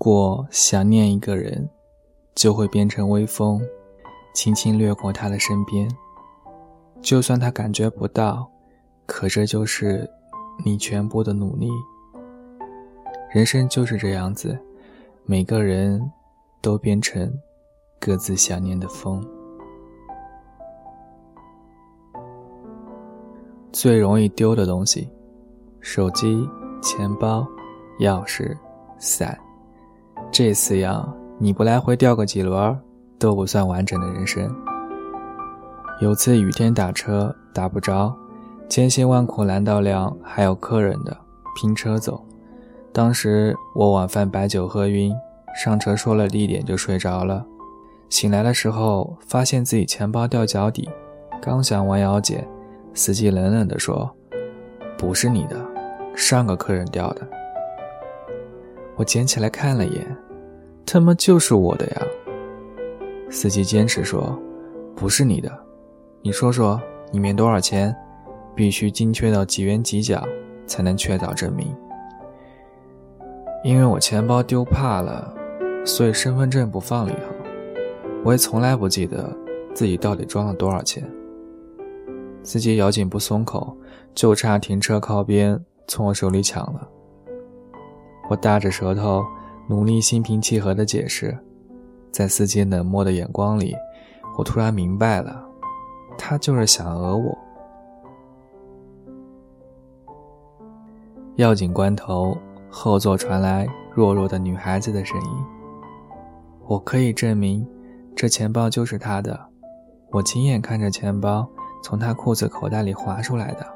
如果想念一个人，就会变成微风，轻轻掠过他的身边。就算他感觉不到，可这就是你全部的努力。人生就是这样子，每个人都变成各自想念的风。最容易丢的东西：手机、钱包、钥匙、伞。这四样，你不来回掉个几轮，都不算完整的人生。有次雨天打车打不着，千辛万苦拦到辆还有客人的，拼车走。当时我晚饭白酒喝晕，上车说了地点就睡着了。醒来的时候发现自己钱包掉脚底，刚想弯腰捡，司机冷冷地说：“不是你的，上个客人掉的。”我捡起来看了一眼，他妈就是我的呀！司机坚持说：“不是你的。”你说说里面多少钱？必须精确到几元几角才能确凿证明。因为我钱包丢怕了，所以身份证不放里头。我也从来不记得自己到底装了多少钱。司机咬紧不松口，就差停车靠边从我手里抢了。我大着舌头，努力心平气和地解释，在司机冷漠的眼光里，我突然明白了。他就是想讹我。要紧关头，后座传来弱弱的女孩子的声音。我可以证明，这钱包就是他的。我亲眼看着钱包从他裤子口袋里滑出来的。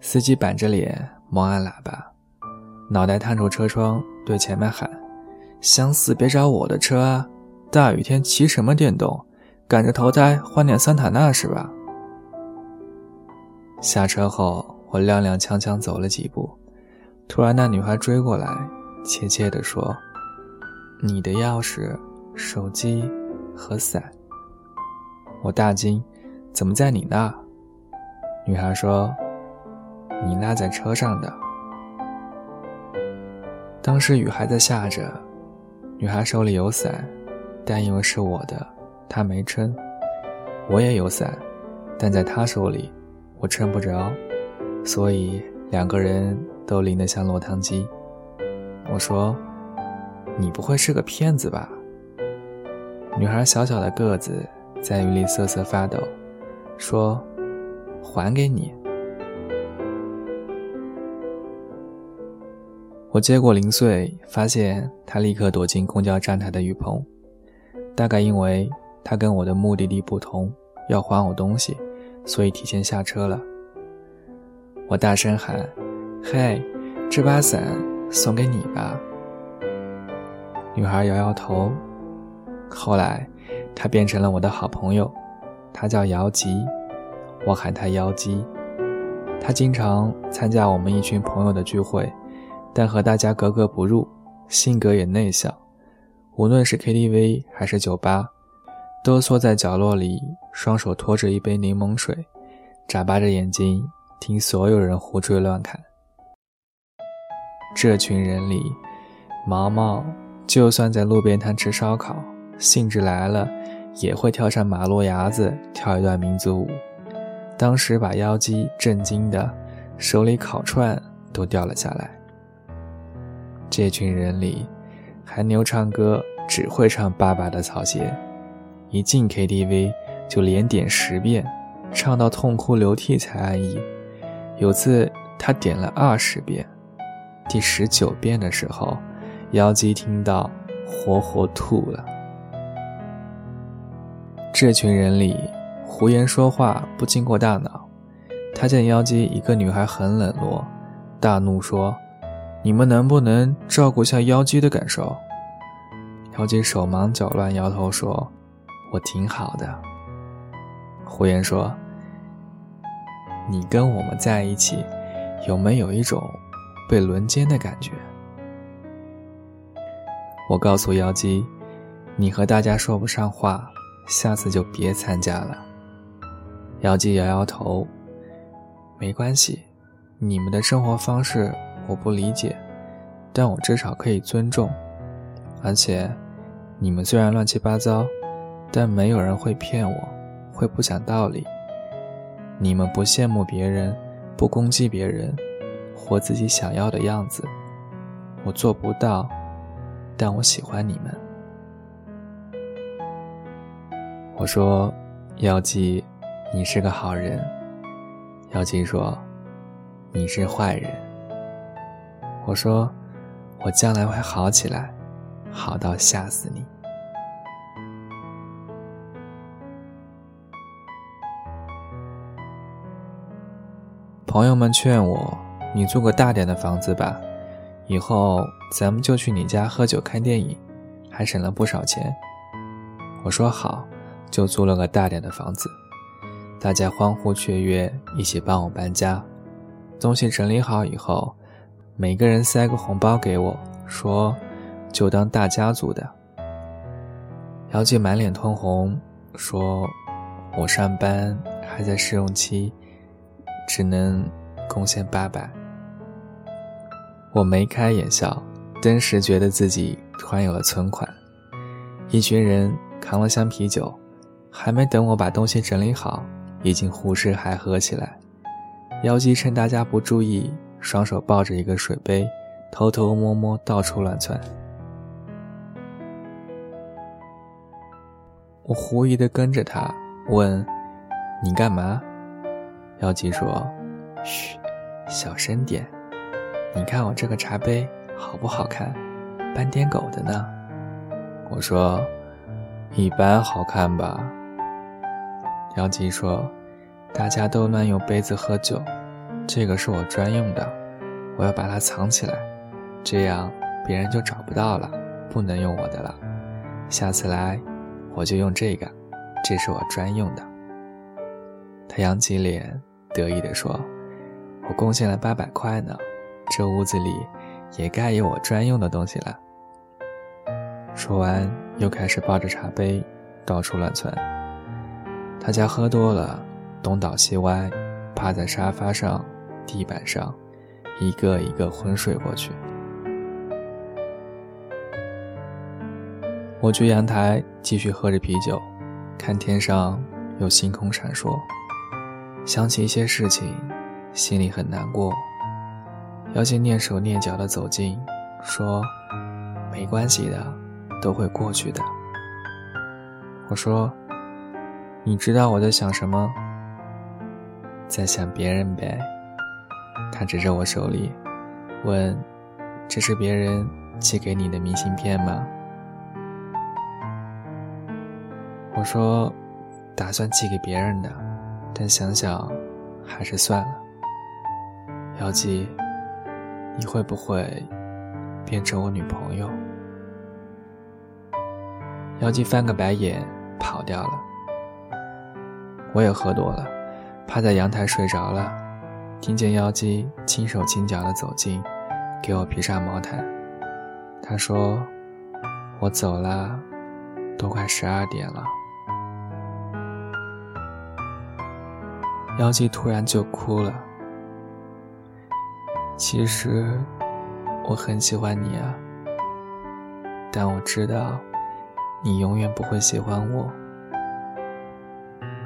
司机板着脸猛按喇叭，脑袋探出车窗对前面喊：“想死别找我的车啊！大雨天骑什么电动？”赶着投胎换点桑塔纳是吧？下车后，我踉踉跄跄走了几步，突然那女孩追过来，怯怯地说：“你的钥匙、手机和伞。”我大惊：“怎么在你那？”女孩说：“你落在车上的。”当时雨还在下着，女孩手里有伞，但因为是我的。她没撑，我也有伞，但在她手里，我撑不着，所以两个人都淋得像落汤鸡。我说：“你不会是个骗子吧？”女孩小小的个子在雨里瑟瑟发抖，说：“还给你。”我接过零碎，发现他立刻躲进公交站台的雨棚，大概因为。他跟我的目的地不同，要还我东西，所以提前下车了。我大声喊：“嘿，这把伞送给你吧。”女孩摇摇头。后来，她变成了我的好朋友，她叫姚吉，我喊她妖姬。她经常参加我们一群朋友的聚会，但和大家格格不入，性格也内向。无论是 KTV 还是酒吧。都缩在角落里，双手托着一杯柠檬水，眨巴着眼睛听所有人胡吹乱侃。这群人里，毛毛就算在路边摊吃烧烤，兴致来了也会跳上马路牙子跳一段民族舞。当时把妖姬震惊的，手里烤串都掉了下来。这群人里，韩牛唱歌只会唱《爸爸的草鞋》。一进 KTV 就连点十遍，唱到痛哭流涕才安逸。有次他点了二十遍，第十九遍的时候，妖姬听到，活活吐了。这群人里，胡言说话不经过大脑。他见妖姬一个女孩很冷落，大怒说：“你们能不能照顾下妖姬的感受？”妖姬手忙脚乱，摇头说。我挺好的，胡言说：“你跟我们在一起，有没有一种被轮奸的感觉？”我告诉妖姬：“你和大家说不上话，下次就别参加了。”妖姬摇摇头：“没关系，你们的生活方式我不理解，但我至少可以尊重。而且，你们虽然乱七八糟，但没有人会骗我，会不讲道理。你们不羡慕别人，不攻击别人，活自己想要的样子。我做不到，但我喜欢你们。我说：“妖姬，你是个好人。”妖姬说：“你是坏人。”我说：“我将来会好起来，好到吓死你。”朋友们劝我：“你租个大点的房子吧，以后咱们就去你家喝酒看电影，还省了不少钱。”我说好。就租了个大点的房子，大家欢呼雀跃，一起帮我搬家。东西整理好以后，每个人塞个红包给我，说就当大家族的。姚记满脸通红，说：“我上班还在试用期，只能贡献八百。”我眉开眼笑，顿时觉得自己突然有了存款。一群人扛了箱啤酒。还没等我把东西整理好，已经胡吃海喝起来。妖姬趁大家不注意，双手抱着一个水杯，偷偷摸摸到处乱窜。我狐疑的跟着他，问：“你干嘛？”妖姬说：“嘘，小声点。你看我这个茶杯好不好看？斑点狗的呢。”我说：“一般好看吧。”姚吉说：“大家都乱用杯子喝酒，这个是我专用的，我要把它藏起来，这样别人就找不到了，不能用我的了。下次来，我就用这个，这是我专用的。”他扬起脸，得意地说：“我贡献了八百块呢，这屋子里也该有我专用的东西了。”说完，又开始抱着茶杯到处乱窜。他家喝多了，东倒西歪，趴在沙发上、地板上，一个一个昏睡过去。我去阳台继续喝着啤酒，看天上有星空闪烁，想起一些事情，心里很难过。妖精蹑手蹑脚地走近，说：“没关系的，都会过去的。”我说。你知道我在想什么？在想别人呗。他指着我手里，问：“这是别人寄给你的明信片吗？”我说：“打算寄给别人的，但想想还是算了。”姚记，你会不会变成我女朋友？姚记翻个白眼，跑掉了。我也喝多了，趴在阳台睡着了。听见妖姬轻手轻脚地走近，给我披上毛毯。他说：“我走了，都快十二点了。”妖姬突然就哭了。其实我很喜欢你啊，但我知道你永远不会喜欢我。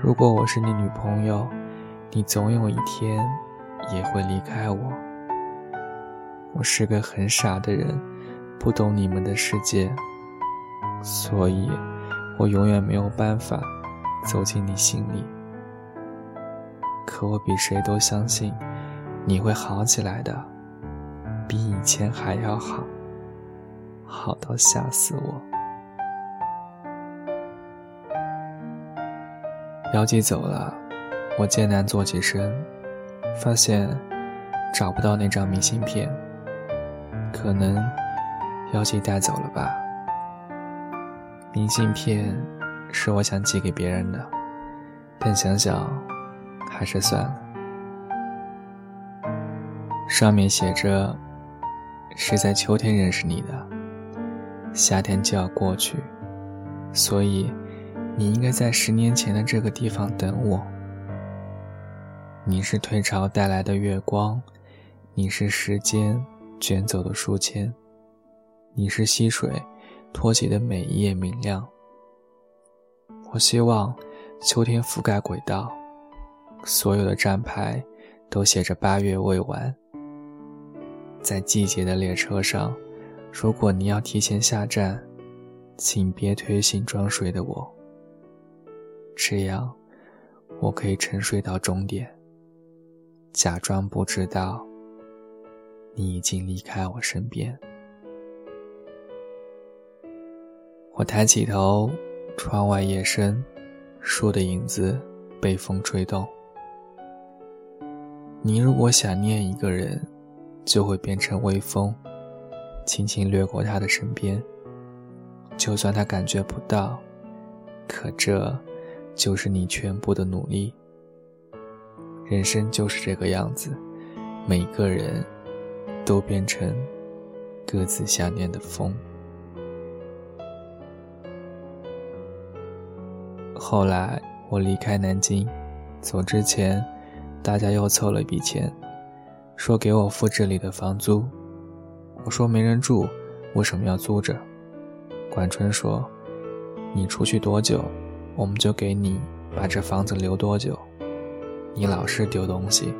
如果我是你女朋友，你总有一天也会离开我。我是个很傻的人，不懂你们的世界，所以我永远没有办法走进你心里。可我比谁都相信你会好起来的，比以前还要好，好到吓死我。姚姬走了，我艰难坐起身，发现找不到那张明信片。可能妖姬带走了吧。明信片是我想寄给别人的，但想想还是算了。上面写着：“是在秋天认识你的，夏天就要过去，所以。”你应该在十年前的这个地方等我。你是退潮带来的月光，你是时间卷走的书签。你是溪水托起的每一页明亮。我希望秋天覆盖轨道，所有的站牌都写着八月未完。在季节的列车上，如果你要提前下站，请别推醒装睡的我。这样，我可以沉睡到终点，假装不知道你已经离开我身边。我抬起头，窗外夜深，树的影子被风吹动。你如果想念一个人，就会变成微风，轻轻掠过他的身边。就算他感觉不到，可这。就是你全部的努力。人生就是这个样子，每个人都变成各自想念的风。后来我离开南京，走之前，大家又凑了一笔钱，说给我付这里的房租。我说没人住，为什么要租着？管春说：“你出去多久？”我们就给你把这房子留多久？你老是丢东西，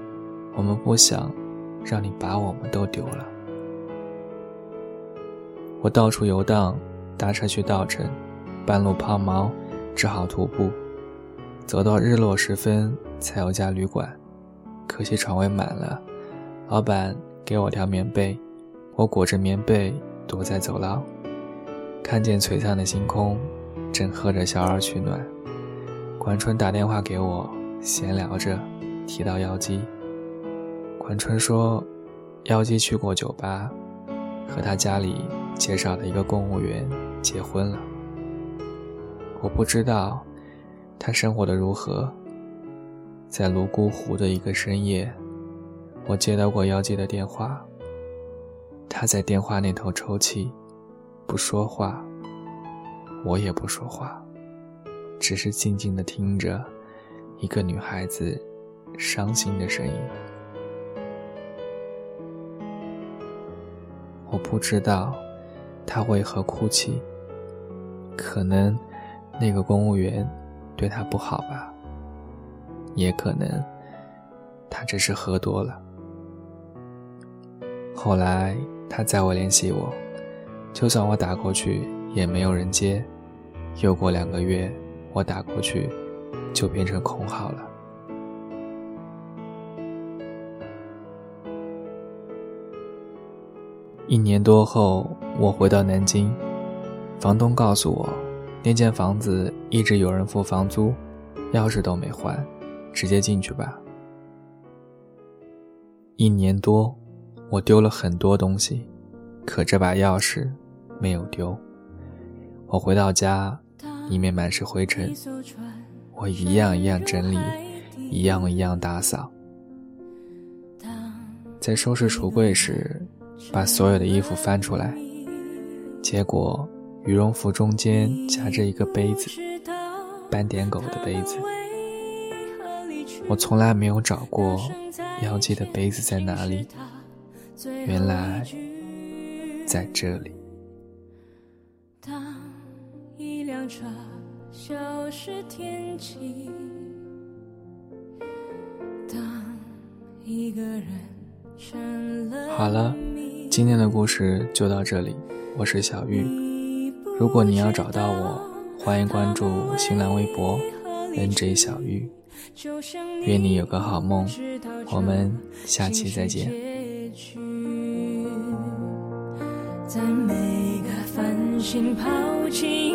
我们不想让你把我们都丢了。我到处游荡，搭车去稻城，半路抛锚，只好徒步，走到日落时分才有家旅馆，可惜床位满了。老板给我条棉被，我裹着棉被躲在走廊，看见璀璨的星空。正喝着小二取暖，管春打电话给我，闲聊着，提到妖姬。管春说，妖姬去过酒吧，和他家里介绍的一个公务员结婚了。我不知道他生活的如何。在泸沽湖的一个深夜，我接到过妖姬的电话。他在电话那头抽泣，不说话。我也不说话，只是静静的听着一个女孩子伤心的声音。我不知道她为何哭泣，可能那个公务员对她不好吧，也可能她只是喝多了。后来她再未联系我，就算我打过去。也没有人接，又过两个月，我打过去，就变成空号了。一年多后，我回到南京，房东告诉我，那间房子一直有人付房租，钥匙都没换，直接进去吧。一年多，我丢了很多东西，可这把钥匙没有丢。我回到家，里面满是灰尘，我一样一样整理，一样一样打扫。在收拾橱柜时，把所有的衣服翻出来，结果羽绒服中间夹着一个杯子，斑点狗的杯子。我从来没有找过妖姬的杯子在哪里，原来在这里。当一辆车消失天际。当一个人成了好了，今天的故事就到这里。我是小玉，如果你要找到我，欢迎关注新浪微博 NJ 小玉。愿你有个好梦，我们下期再见。在每个繁星抛弃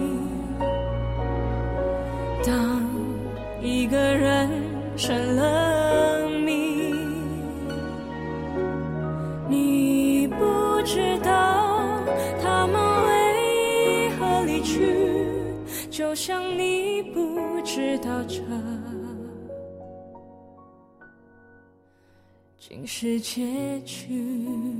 不知道这竟是结局。